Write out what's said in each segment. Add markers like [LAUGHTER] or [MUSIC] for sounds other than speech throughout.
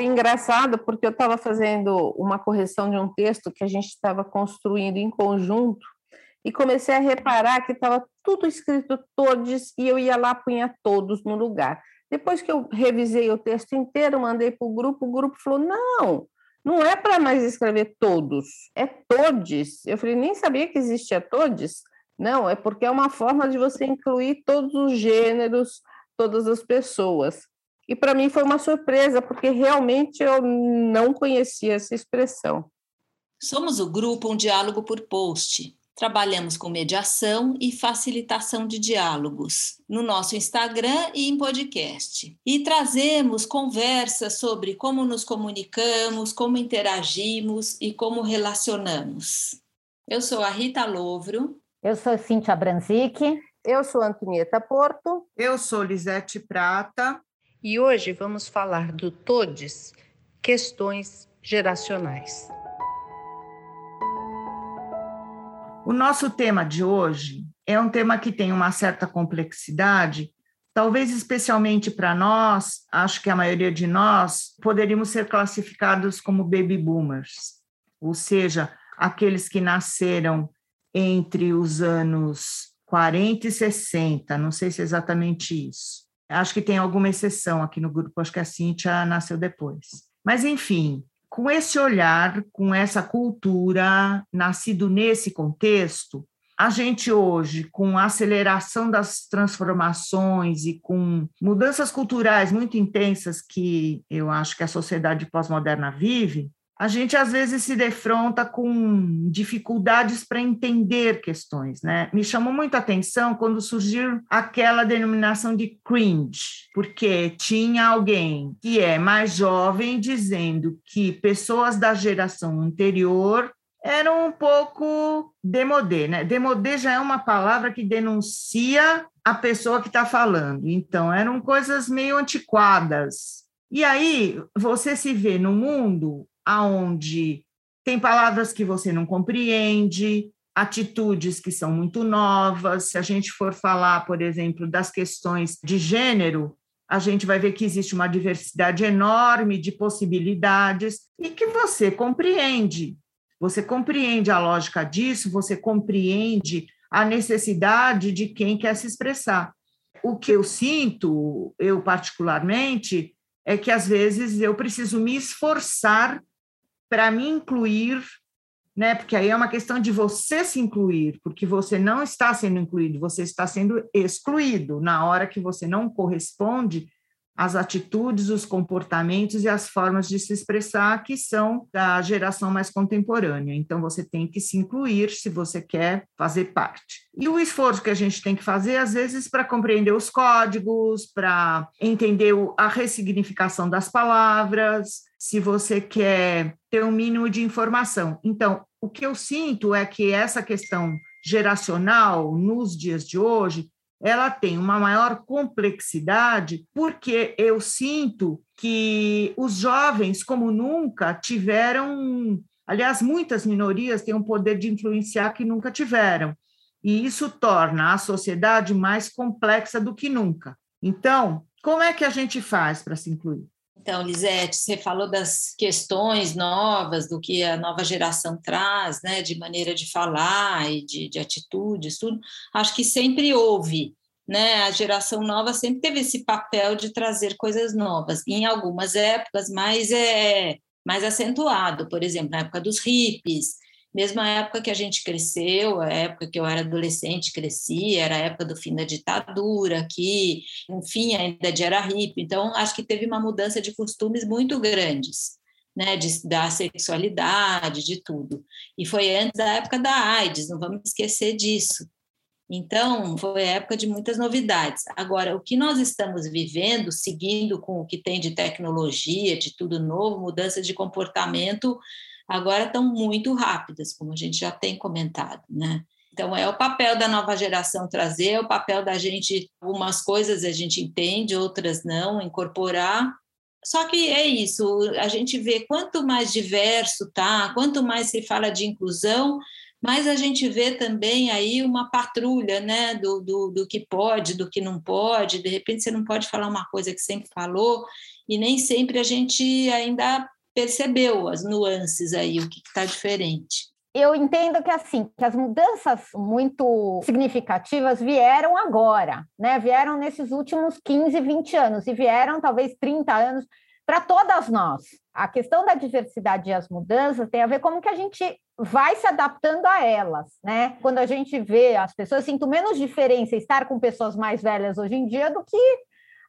Engraçado porque eu estava fazendo uma correção de um texto que a gente estava construindo em conjunto e comecei a reparar que estava tudo escrito todos e eu ia lá punha todos no lugar. Depois que eu revisei o texto inteiro, mandei para o grupo, o grupo falou: não, não é para mais escrever todos, é todes. Eu falei, nem sabia que existia todes. Não, é porque é uma forma de você incluir todos os gêneros, todas as pessoas. E para mim foi uma surpresa, porque realmente eu não conhecia essa expressão. Somos o grupo Um Diálogo por Post. Trabalhamos com mediação e facilitação de diálogos no nosso Instagram e em podcast. E trazemos conversas sobre como nos comunicamos, como interagimos e como relacionamos. Eu sou a Rita Louvro. Eu sou Cíntia Branzic. Eu sou Antonieta Porto. Eu sou Lisete Prata. E hoje vamos falar do TODES, questões geracionais. O nosso tema de hoje é um tema que tem uma certa complexidade, talvez especialmente para nós, acho que a maioria de nós poderíamos ser classificados como baby boomers, ou seja, aqueles que nasceram entre os anos 40 e 60, não sei se é exatamente isso. Acho que tem alguma exceção aqui no grupo, acho que a Cíntia nasceu depois. Mas, enfim, com esse olhar, com essa cultura, nascido nesse contexto, a gente hoje, com a aceleração das transformações e com mudanças culturais muito intensas que eu acho que a sociedade pós-moderna vive, a gente às vezes se defronta com dificuldades para entender questões, né? Me chamou muito a atenção quando surgiu aquela denominação de cringe, porque tinha alguém que é mais jovem dizendo que pessoas da geração anterior eram um pouco demodê, né? Demodê já é uma palavra que denuncia a pessoa que está falando. Então, eram coisas meio antiquadas. E aí, você se vê no mundo aonde tem palavras que você não compreende, atitudes que são muito novas. Se a gente for falar, por exemplo, das questões de gênero, a gente vai ver que existe uma diversidade enorme de possibilidades e que você compreende. Você compreende a lógica disso, você compreende a necessidade de quem quer se expressar. O que eu sinto, eu particularmente, é que às vezes eu preciso me esforçar para me incluir, né? Porque aí é uma questão de você se incluir, porque você não está sendo incluído, você está sendo excluído na hora que você não corresponde às atitudes, os comportamentos e as formas de se expressar que são da geração mais contemporânea. Então você tem que se incluir se você quer fazer parte. E o esforço que a gente tem que fazer às vezes para compreender os códigos, para entender a ressignificação das palavras, se você quer ter um mínimo de informação. Então, o que eu sinto é que essa questão geracional nos dias de hoje, ela tem uma maior complexidade, porque eu sinto que os jovens, como nunca, tiveram, aliás, muitas minorias têm um poder de influenciar que nunca tiveram. E isso torna a sociedade mais complexa do que nunca. Então, como é que a gente faz para se incluir? Então, Lisete, você falou das questões novas, do que a nova geração traz, né, de maneira de falar e de, de atitudes, tudo. Acho que sempre houve, né, a geração nova sempre teve esse papel de trazer coisas novas, em algumas épocas mais, é, mais acentuado, por exemplo, na época dos hippies, mesmo a época que a gente cresceu, a época que eu era adolescente, cresci, era a época do fim da ditadura, que, enfim, ainda era hippie. Então, acho que teve uma mudança de costumes muito grandes, né, de, da sexualidade, de tudo. E foi antes da época da AIDS, não vamos esquecer disso. Então, foi a época de muitas novidades. Agora, o que nós estamos vivendo, seguindo com o que tem de tecnologia, de tudo novo, mudança de comportamento, agora estão muito rápidas, como a gente já tem comentado, né? Então, é o papel da nova geração trazer, é o papel da gente, algumas coisas a gente entende, outras não, incorporar. Só que é isso, a gente vê quanto mais diverso tá, quanto mais se fala de inclusão, mas a gente vê também aí uma patrulha né, do, do, do que pode, do que não pode, de repente você não pode falar uma coisa que sempre falou, e nem sempre a gente ainda percebeu as nuances aí, o que está diferente. Eu entendo que assim, que as mudanças muito significativas vieram agora, né? Vieram nesses últimos 15, 20 anos e vieram talvez 30 anos para todas nós. A questão da diversidade e as mudanças tem a ver como que a gente vai se adaptando a elas, né? Quando a gente vê as pessoas, sinto menos diferença estar com pessoas mais velhas hoje em dia do que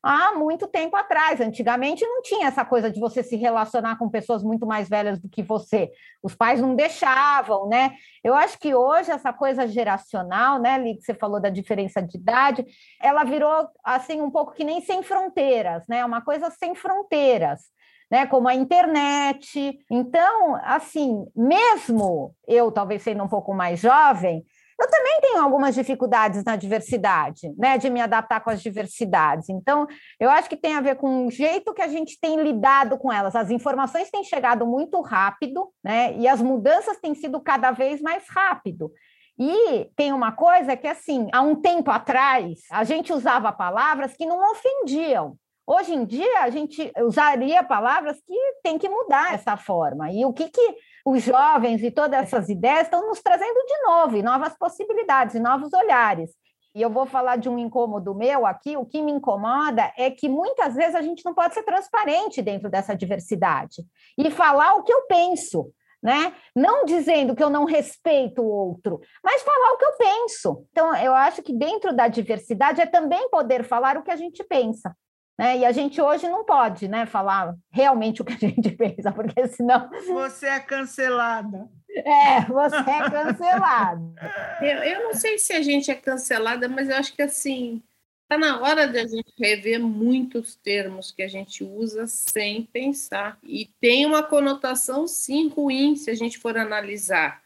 há muito tempo atrás. Antigamente não tinha essa coisa de você se relacionar com pessoas muito mais velhas do que você. Os pais não deixavam, né? Eu acho que hoje essa coisa geracional, né, Li, que você falou da diferença de idade, ela virou assim um pouco que nem sem fronteiras, né? Uma coisa sem fronteiras. Né, como a internet. Então, assim, mesmo eu, talvez sendo um pouco mais jovem, eu também tenho algumas dificuldades na diversidade, né, de me adaptar com as diversidades. Então, eu acho que tem a ver com o jeito que a gente tem lidado com elas. As informações têm chegado muito rápido, né, e as mudanças têm sido cada vez mais rápido. E tem uma coisa que, assim, há um tempo atrás, a gente usava palavras que não ofendiam. Hoje em dia, a gente usaria palavras que tem que mudar essa forma. E o que, que os jovens e todas essas ideias estão nos trazendo de novo, e novas possibilidades, e novos olhares. E eu vou falar de um incômodo meu aqui. O que me incomoda é que muitas vezes a gente não pode ser transparente dentro dessa diversidade e falar o que eu penso, né? Não dizendo que eu não respeito o outro, mas falar o que eu penso. Então, eu acho que dentro da diversidade é também poder falar o que a gente pensa. Né? E a gente hoje não pode né, falar realmente o que a gente [LAUGHS] pensa, porque senão. Você é cancelada. É, você é cancelada. [LAUGHS] eu, eu não sei se a gente é cancelada, mas eu acho que assim. Está na hora de a gente rever muitos termos que a gente usa sem pensar. E tem uma conotação, sim, ruim se a gente for analisar.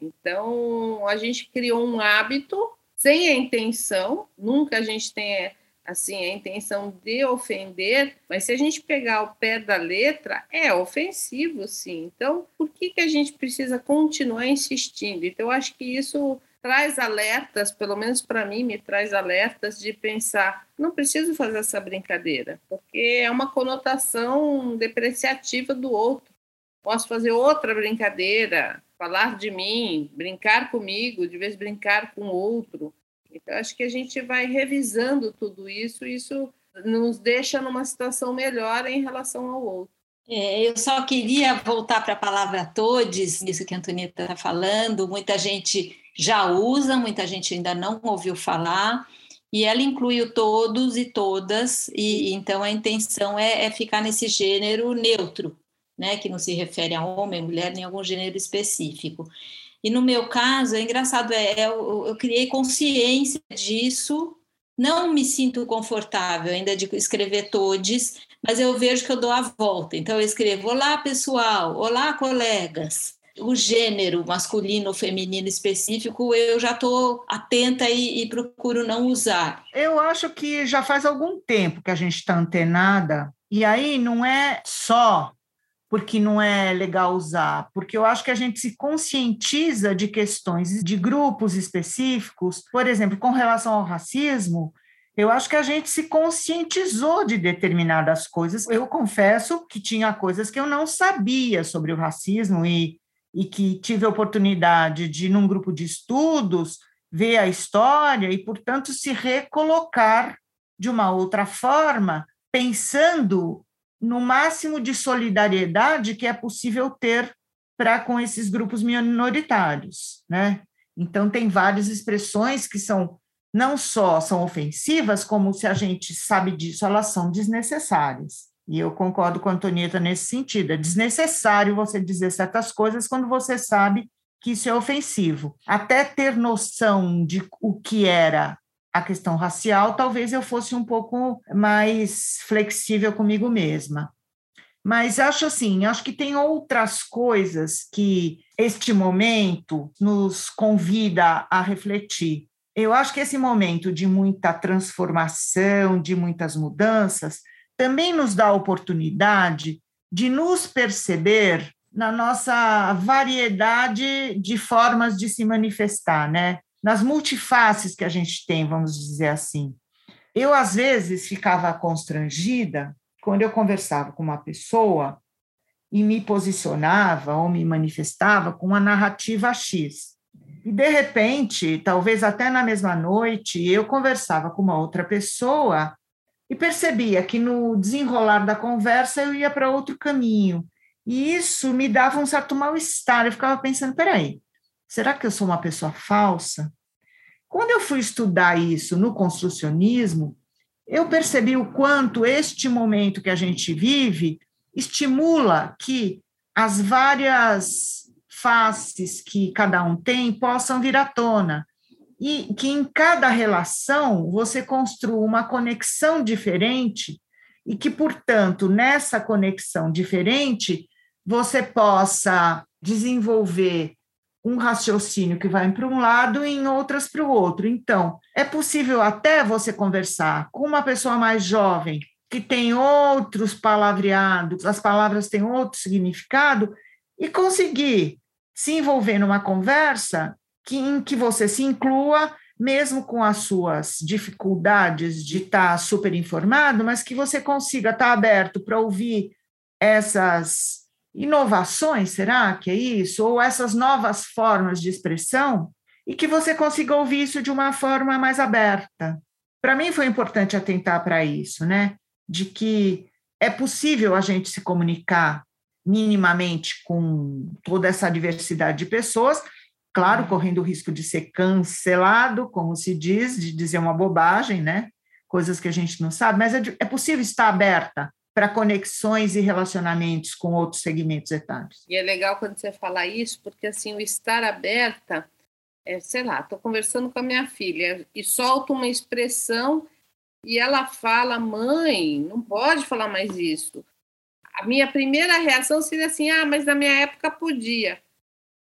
Então, a gente criou um hábito sem a intenção, nunca a gente tem assim, a intenção de ofender, mas se a gente pegar o pé da letra, é ofensivo, sim. Então, por que, que a gente precisa continuar insistindo? Então, eu acho que isso traz alertas, pelo menos para mim, me traz alertas de pensar: não preciso fazer essa brincadeira, porque é uma conotação depreciativa do outro. Posso fazer outra brincadeira, falar de mim, brincar comigo, de vez brincar com outro. Então, acho que a gente vai revisando tudo isso, e isso nos deixa numa situação melhor em relação ao outro. É, eu só queria voltar para a palavra todes, isso que a Antonieta está falando. Muita gente já usa, muita gente ainda não ouviu falar, e ela inclui o todos e todas, e então a intenção é, é ficar nesse gênero neutro, né, que não se refere a homem, mulher, nem algum gênero específico. E no meu caso, é engraçado, é, é eu, eu criei consciência disso, não me sinto confortável ainda de escrever todes, mas eu vejo que eu dou a volta. Então eu escrevo: Olá, pessoal, olá, colegas. O gênero masculino ou feminino específico eu já estou atenta e, e, procuro não usar. Eu acho que já faz algum tempo que a gente está antenada, e aí não é só porque não é legal usar, porque eu acho que a gente se conscientiza de questões de grupos específicos, por exemplo, com relação ao racismo, eu acho que a gente se conscientizou de determinadas coisas. Eu confesso que tinha coisas que eu não sabia sobre o racismo e, e que tive a oportunidade de, num grupo de estudos, ver a história e, portanto, se recolocar de uma outra forma, pensando no máximo de solidariedade que é possível ter para com esses grupos minoritários, né? Então tem várias expressões que são não só são ofensivas, como se a gente sabe disso, elas são desnecessárias. E eu concordo com a Antonieta nesse sentido. É desnecessário você dizer certas coisas quando você sabe que isso é ofensivo. Até ter noção de o que era a questão racial, talvez eu fosse um pouco mais flexível comigo mesma. Mas acho assim, acho que tem outras coisas que este momento nos convida a refletir. Eu acho que esse momento de muita transformação, de muitas mudanças, também nos dá a oportunidade de nos perceber na nossa variedade de formas de se manifestar, né? Nas multifaces que a gente tem, vamos dizer assim. Eu, às vezes, ficava constrangida quando eu conversava com uma pessoa e me posicionava ou me manifestava com uma narrativa X. E, de repente, talvez até na mesma noite, eu conversava com uma outra pessoa e percebia que no desenrolar da conversa eu ia para outro caminho. E isso me dava um certo mal-estar. Eu ficava pensando: peraí, será que eu sou uma pessoa falsa? Quando eu fui estudar isso no construcionismo, eu percebi o quanto este momento que a gente vive estimula que as várias faces que cada um tem possam vir à tona e que em cada relação você construa uma conexão diferente e que, portanto, nessa conexão diferente, você possa desenvolver um raciocínio que vai para um lado e em outras para o outro. Então, é possível até você conversar com uma pessoa mais jovem que tem outros palavreados, as palavras têm outro significado, e conseguir se envolver numa conversa que, em que você se inclua, mesmo com as suas dificuldades de estar super informado, mas que você consiga estar aberto para ouvir essas inovações, será que é isso? Ou essas novas formas de expressão, e que você consiga ouvir isso de uma forma mais aberta. Para mim foi importante atentar para isso, né? De que é possível a gente se comunicar minimamente com toda essa diversidade de pessoas, claro, correndo o risco de ser cancelado, como se diz, de dizer uma bobagem, né? Coisas que a gente não sabe, mas é, é possível estar aberta para conexões e relacionamentos com outros segmentos etários. E é legal quando você fala isso, porque assim, o estar aberta, é, sei lá, estou conversando com a minha filha e solto uma expressão e ela fala, mãe, não pode falar mais isso. A minha primeira reação seria assim, ah, mas na minha época podia.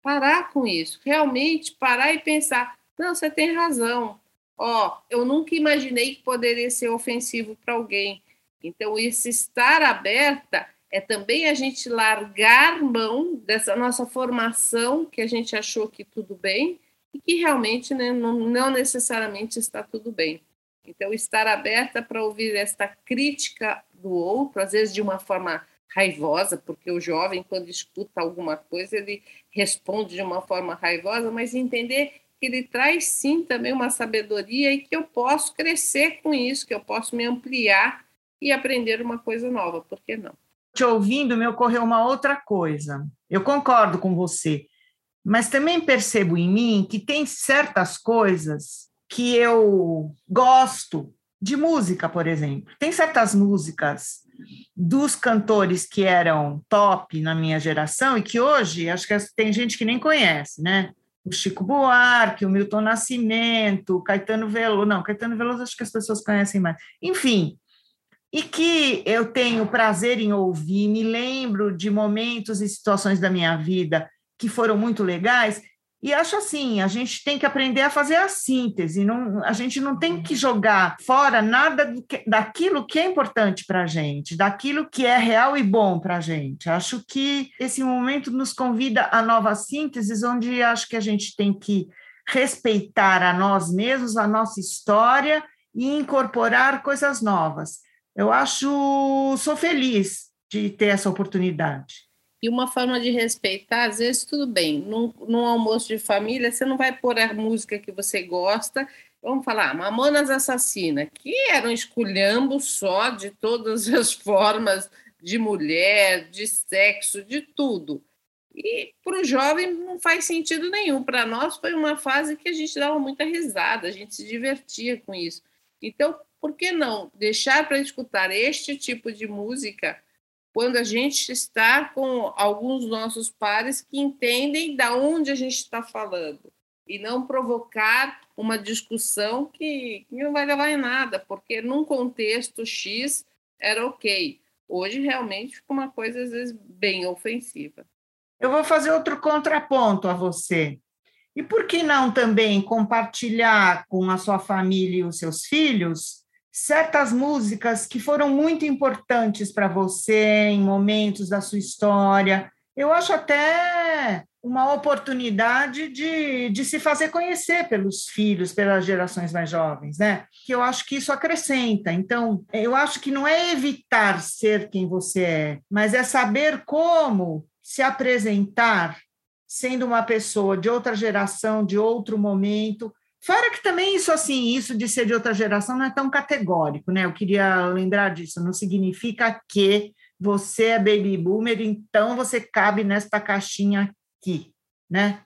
Parar com isso, realmente parar e pensar, não, você tem razão. Ó, eu nunca imaginei que poderia ser ofensivo para alguém então, esse estar aberta é também a gente largar mão dessa nossa formação que a gente achou que tudo bem e que realmente né, não, não necessariamente está tudo bem. Então, estar aberta para ouvir esta crítica do outro, às vezes de uma forma raivosa, porque o jovem, quando escuta alguma coisa, ele responde de uma forma raivosa, mas entender que ele traz sim também uma sabedoria e que eu posso crescer com isso, que eu posso me ampliar e aprender uma coisa nova, por que não? Te ouvindo, me ocorreu uma outra coisa. Eu concordo com você, mas também percebo em mim que tem certas coisas que eu gosto de música, por exemplo. Tem certas músicas dos cantores que eram top na minha geração e que hoje acho que tem gente que nem conhece, né? O Chico Buarque, o Milton Nascimento, o Caetano Veloso. Não, Caetano Veloso acho que as pessoas conhecem mais. Enfim, e que eu tenho prazer em ouvir, me lembro de momentos e situações da minha vida que foram muito legais, e acho assim, a gente tem que aprender a fazer a síntese, não, a gente não tem que jogar fora nada daquilo que é importante para a gente, daquilo que é real e bom para a gente. Acho que esse momento nos convida a novas sínteses, onde acho que a gente tem que respeitar a nós mesmos, a nossa história e incorporar coisas novas eu acho, sou feliz de ter essa oportunidade. E uma forma de respeitar, às vezes tudo bem, num, num almoço de família, você não vai pôr a música que você gosta, vamos falar, Mamonas Assassina, que era um esculhambo só de todas [LAUGHS] as formas de mulher, de sexo, de tudo. E para o jovem não faz sentido nenhum. Para nós foi uma fase que a gente dava muita risada, a gente se divertia com isso. Então, por que não deixar para escutar este tipo de música quando a gente está com alguns nossos pares que entendem da onde a gente está falando e não provocar uma discussão que, que não vai levar em nada, porque num contexto X era ok. Hoje realmente fica uma coisa às vezes bem ofensiva. Eu vou fazer outro contraponto a você. E por que não também compartilhar com a sua família e os seus filhos certas músicas que foram muito importantes para você em momentos da sua história, eu acho até uma oportunidade de, de se fazer conhecer pelos filhos, pelas gerações mais jovens, né? Que eu acho que isso acrescenta. Então, eu acho que não é evitar ser quem você é, mas é saber como se apresentar sendo uma pessoa de outra geração, de outro momento. Fora que também isso assim, isso de ser de outra geração não é tão categórico, né? Eu queria lembrar disso, não significa que você é baby boomer, então você cabe nesta caixinha aqui, né?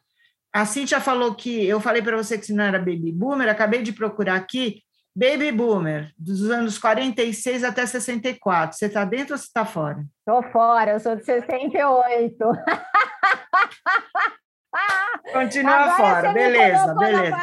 A Cintia falou que eu falei para você que se não era baby boomer, acabei de procurar aqui, baby boomer, dos anos 46 até 64. Você está dentro ou você está fora? Estou fora, eu sou de 68. [LAUGHS] Continua Agora fora, beleza, beleza.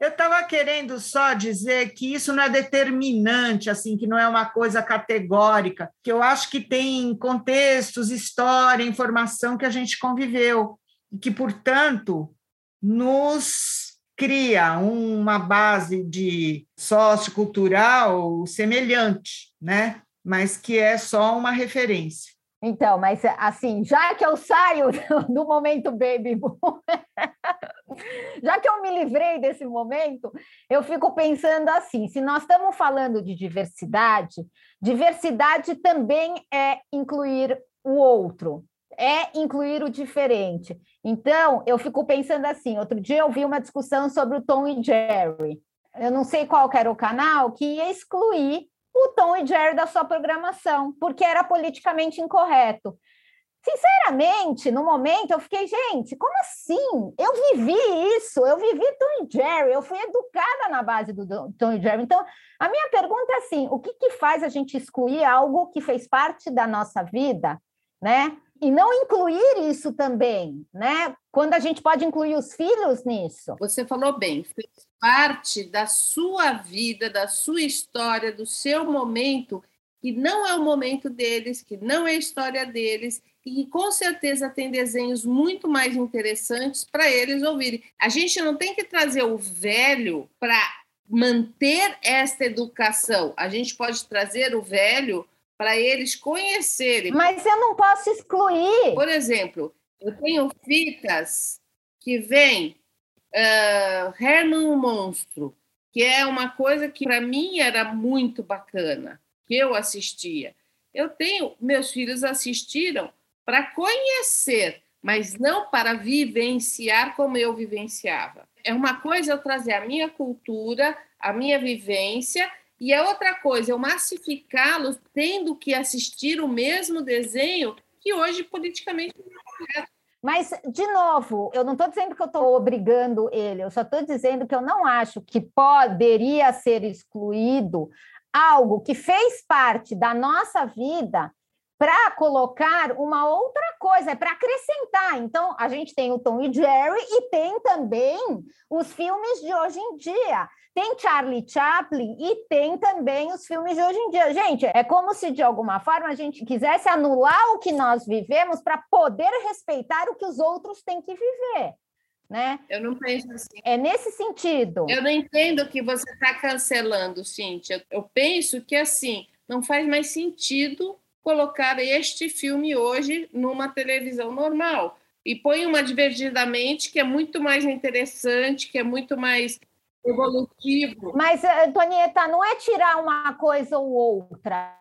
Eu estava querendo só dizer que isso não é determinante, assim, que não é uma coisa categórica, que eu acho que tem contextos, história, informação que a gente conviveu, e que, portanto, nos cria uma base de sociocultural semelhante, né? mas que é só uma referência. Então, mas assim, já que eu saio [LAUGHS] do momento baby boom, [LAUGHS] já que eu me livrei desse momento, eu fico pensando assim: se nós estamos falando de diversidade, diversidade também é incluir o outro, é incluir o diferente. Então, eu fico pensando assim: outro dia eu vi uma discussão sobre o Tom e Jerry. Eu não sei qual era o canal que ia excluir o Tom e Jerry da sua programação, porque era politicamente incorreto. Sinceramente, no momento eu fiquei, gente, como assim? Eu vivi isso, eu vivi Tom e Jerry, eu fui educada na base do Tom e Jerry. Então, a minha pergunta é assim: o que, que faz a gente excluir algo que fez parte da nossa vida, né? E não incluir isso também, né? Quando a gente pode incluir os filhos nisso. Você falou bem, parte da sua vida, da sua história, do seu momento, que não é o momento deles, que não é a história deles, e que com certeza tem desenhos muito mais interessantes para eles ouvirem. A gente não tem que trazer o velho para manter esta educação, a gente pode trazer o velho para eles conhecerem. Mas eu não posso excluir. Por exemplo, eu tenho fitas que vêm uh, Herman o Monstro, que é uma coisa que para mim era muito bacana, que eu assistia. Eu tenho, meus filhos assistiram para conhecer, mas não para vivenciar como eu vivenciava. É uma coisa eu trazer a minha cultura, a minha vivência, e é outra coisa eu massificá-los tendo que assistir o mesmo desenho que hoje politicamente não é correto. Mas, de novo, eu não estou dizendo que eu estou obrigando ele, eu só estou dizendo que eu não acho que poderia ser excluído algo que fez parte da nossa vida para colocar uma outra coisa, é para acrescentar. Então, a gente tem o Tom e Jerry e tem também os filmes de hoje em dia. Tem Charlie Chaplin e tem também os filmes de hoje em dia. Gente, é como se de alguma forma a gente quisesse anular o que nós vivemos para poder respeitar o que os outros têm que viver. Né? Eu não penso assim. É nesse sentido. Eu não entendo que você está cancelando, Cíntia. Eu penso que assim não faz mais sentido colocar este filme hoje numa televisão normal. E põe uma divertidamente que é muito mais interessante, que é muito mais evolutivo. Mas, Antonieta, não é tirar uma coisa ou outra.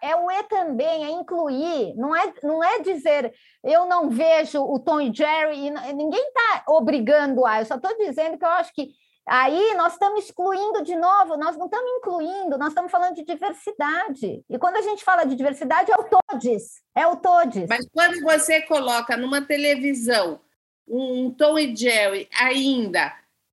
É o E também, é incluir, não é, não é dizer eu não vejo o Tom e Jerry, e ninguém está obrigando a, eu só estou dizendo que eu acho que aí nós estamos excluindo de novo, nós não estamos incluindo, nós estamos falando de diversidade. E quando a gente fala de diversidade, é o todes, é o todes. Mas quando você coloca numa televisão um Tom e Jerry ainda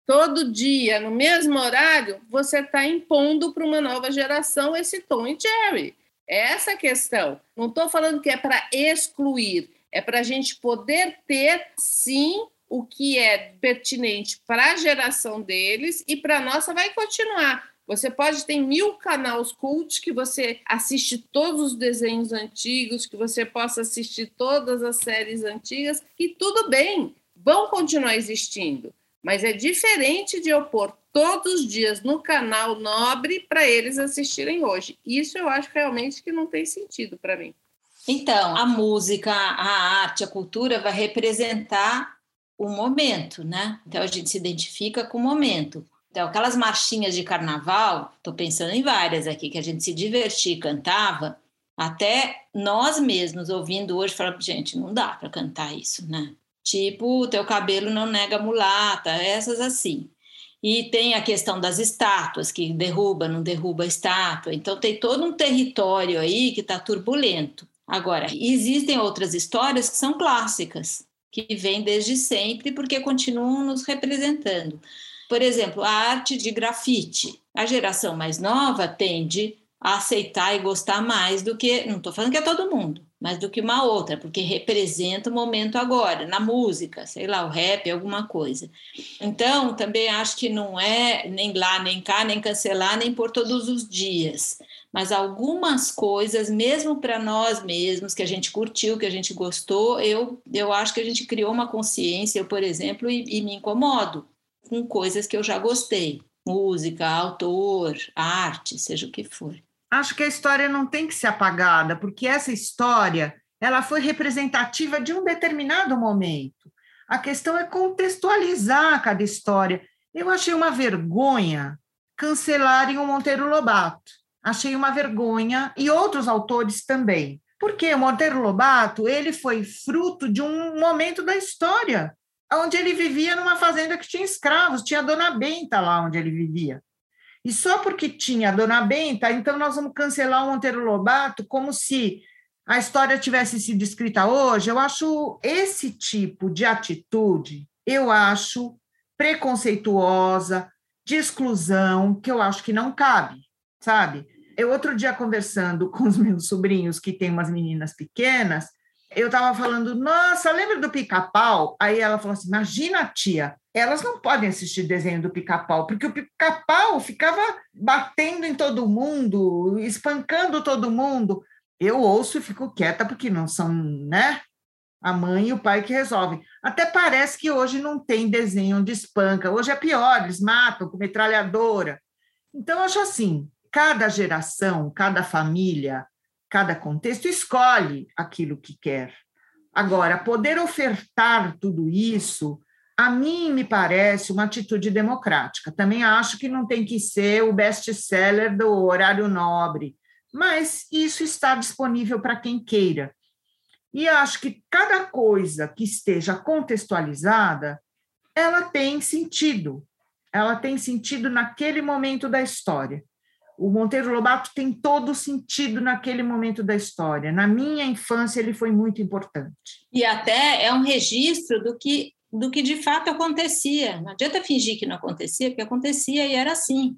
todo dia, no mesmo horário, você está impondo para uma nova geração esse Tom e Jerry. É essa a questão. Não estou falando que é para excluir, é para a gente poder ter, sim, o que é pertinente para a geração deles e para a nossa vai continuar. Você pode ter mil canais cult que você assiste todos os desenhos antigos, que você possa assistir todas as séries antigas, e tudo bem, vão continuar existindo. Mas é diferente de eu pôr todos os dias no canal Nobre para eles assistirem hoje. Isso eu acho realmente que não tem sentido para mim. Então, a música, a arte, a cultura vai representar o momento, né? Então a gente se identifica com o momento. Então, aquelas marchinhas de carnaval, estou pensando em várias aqui, que a gente se divertia e cantava, até nós mesmos ouvindo hoje, falamos, gente, não dá para cantar isso, né? Tipo, teu cabelo não nega mulata, essas assim. E tem a questão das estátuas, que derruba, não derruba a estátua. Então, tem todo um território aí que está turbulento. Agora, existem outras histórias que são clássicas, que vêm desde sempre, porque continuam nos representando. Por exemplo, a arte de grafite. A geração mais nova tende a aceitar e gostar mais do que, não estou falando que é todo mundo, mas do que uma outra, porque representa o momento agora, na música, sei lá, o rap, alguma coisa. Então, também acho que não é nem lá, nem cá, nem cancelar, nem por todos os dias. Mas algumas coisas, mesmo para nós mesmos, que a gente curtiu, que a gente gostou, eu, eu acho que a gente criou uma consciência, eu, por exemplo, e, e me incomodo com coisas que eu já gostei. Música, autor, arte, seja o que for acho que a história não tem que ser apagada, porque essa história ela foi representativa de um determinado momento. A questão é contextualizar cada história. Eu achei uma vergonha cancelarem o Monteiro Lobato. Achei uma vergonha e outros autores também. Porque o Monteiro Lobato, ele foi fruto de um momento da história, onde ele vivia numa fazenda que tinha escravos, tinha a Dona Benta lá onde ele vivia. E só porque tinha a Dona Benta, então nós vamos cancelar o Monteiro Lobato como se a história tivesse sido escrita hoje. Eu acho esse tipo de atitude, eu acho preconceituosa, de exclusão, que eu acho que não cabe, sabe? Eu outro dia conversando [LAUGHS] com os meus sobrinhos que têm umas meninas pequenas, eu estava falando, nossa, lembra do pica-pau? Aí ela falou assim: imagina, tia, elas não podem assistir desenho do pica-pau, porque o pica-pau ficava batendo em todo mundo, espancando todo mundo. Eu ouço e fico quieta, porque não são, né? A mãe e o pai que resolvem. Até parece que hoje não tem desenho de espanca. Hoje é pior, eles matam com metralhadora. Então, eu acho assim: cada geração, cada família, cada contexto escolhe aquilo que quer. Agora, poder ofertar tudo isso, a mim me parece uma atitude democrática. Também acho que não tem que ser o best-seller do horário nobre, mas isso está disponível para quem queira. E acho que cada coisa que esteja contextualizada, ela tem sentido. Ela tem sentido naquele momento da história o Monteiro Lobato tem todo sentido naquele momento da história. Na minha infância, ele foi muito importante. E até é um registro do que, do que de fato acontecia. Não adianta fingir que não acontecia, porque acontecia e era assim.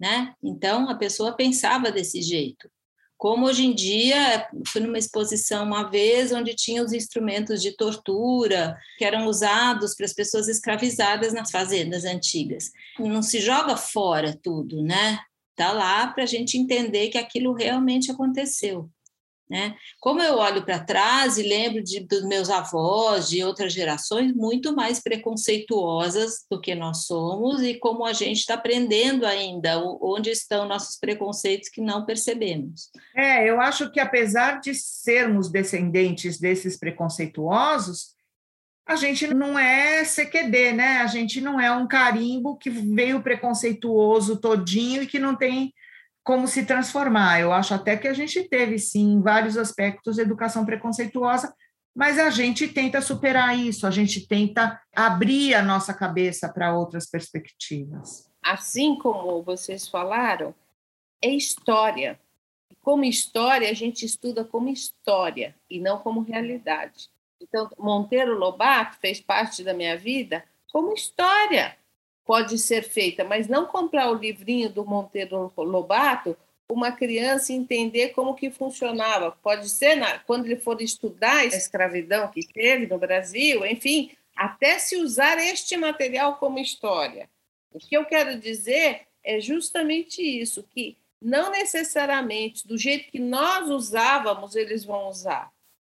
Né? Então, a pessoa pensava desse jeito. Como hoje em dia, fui numa exposição uma vez onde tinha os instrumentos de tortura que eram usados para as pessoas escravizadas nas fazendas antigas. Não se joga fora tudo, né? Está lá para a gente entender que aquilo realmente aconteceu. Né? Como eu olho para trás e lembro de, dos meus avós, de outras gerações, muito mais preconceituosas do que nós somos, e como a gente está aprendendo ainda onde estão nossos preconceitos que não percebemos. É, eu acho que apesar de sermos descendentes desses preconceituosos, a gente não é CQD, né? A gente não é um carimbo que veio preconceituoso todinho e que não tem como se transformar. Eu acho até que a gente teve, sim, vários aspectos, educação preconceituosa, mas a gente tenta superar isso, a gente tenta abrir a nossa cabeça para outras perspectivas. Assim como vocês falaram, é história. Como história, a gente estuda como história e não como realidade. Então, Monteiro Lobato fez parte da minha vida como história. Pode ser feita, mas não comprar o livrinho do Monteiro Lobato uma criança entender como que funcionava. Pode ser na, quando ele for estudar a escravidão que teve no Brasil, enfim, até se usar este material como história. O que eu quero dizer é justamente isso, que não necessariamente do jeito que nós usávamos eles vão usar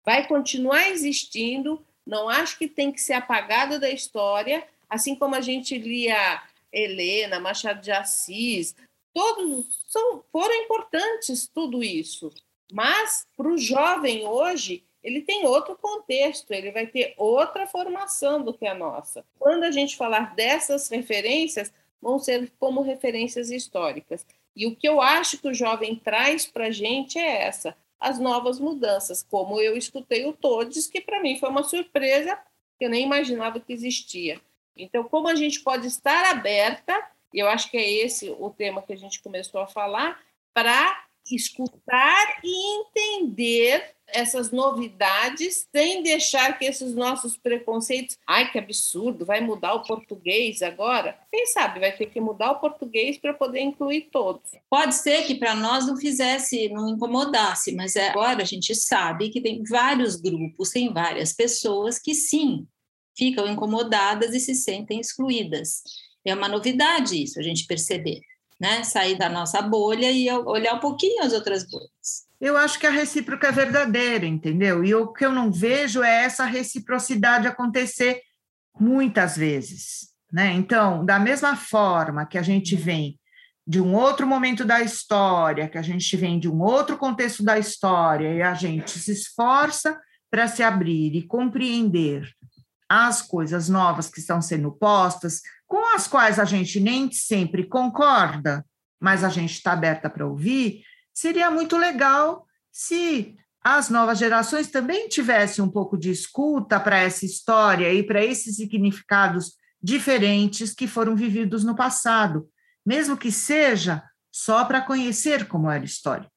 vai continuar existindo, não acho que tem que ser apagado da história, assim como a gente lia Helena, Machado de Assis, todos são, foram importantes tudo isso. Mas para o jovem hoje, ele tem outro contexto, ele vai ter outra formação do que a nossa. Quando a gente falar dessas referências, vão ser como referências históricas. E o que eu acho que o jovem traz para a gente é essa, as novas mudanças, como eu escutei o Todes, que para mim foi uma surpresa, que eu nem imaginava que existia. Então, como a gente pode estar aberta, e eu acho que é esse o tema que a gente começou a falar, para escutar e entender essas novidades sem deixar que esses nossos preconceitos, ai que absurdo, vai mudar o português agora? Quem sabe vai ter que mudar o português para poder incluir todos. Pode ser que para nós não fizesse, não incomodasse, mas é, agora a gente sabe que tem vários grupos, tem várias pessoas que sim, ficam incomodadas e se sentem excluídas. É uma novidade isso, a gente perceber né? Sair da nossa bolha e olhar um pouquinho as outras bolhas. Eu acho que a recíproca é verdadeira, entendeu? E o que eu não vejo é essa reciprocidade acontecer muitas vezes, né? Então, da mesma forma que a gente vem de um outro momento da história, que a gente vem de um outro contexto da história e a gente se esforça para se abrir e compreender as coisas novas que estão sendo postas, com as quais a gente nem sempre concorda, mas a gente está aberta para ouvir, seria muito legal se as novas gerações também tivessem um pouco de escuta para essa história e para esses significados diferentes que foram vividos no passado, mesmo que seja só para conhecer como era a história.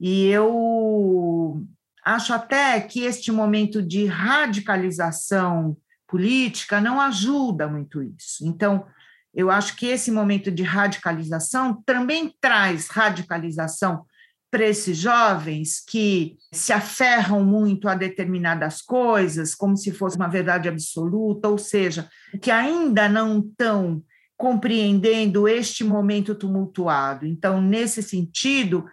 E eu acho até que este momento de radicalização política não ajuda muito isso. Então, eu acho que esse momento de radicalização também traz radicalização para esses jovens que se aferram muito a determinadas coisas, como se fosse uma verdade absoluta, ou seja, que ainda não estão compreendendo este momento tumultuado. Então, nesse sentido,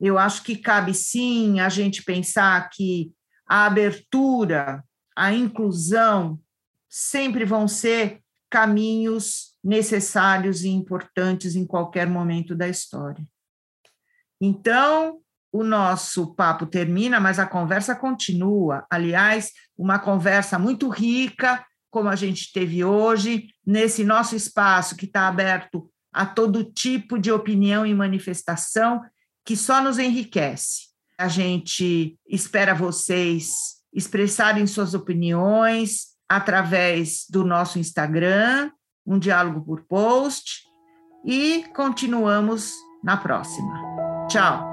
eu acho que cabe sim a gente pensar que a abertura, a inclusão sempre vão ser caminhos necessários e importantes em qualquer momento da história. Então, o nosso papo termina, mas a conversa continua. Aliás, uma conversa muito rica, como a gente teve hoje, nesse nosso espaço que está aberto a todo tipo de opinião e manifestação, que só nos enriquece. A gente espera vocês expressarem suas opiniões, através do nosso Instagram, um diálogo por post, e continuamos na próxima. Tchau!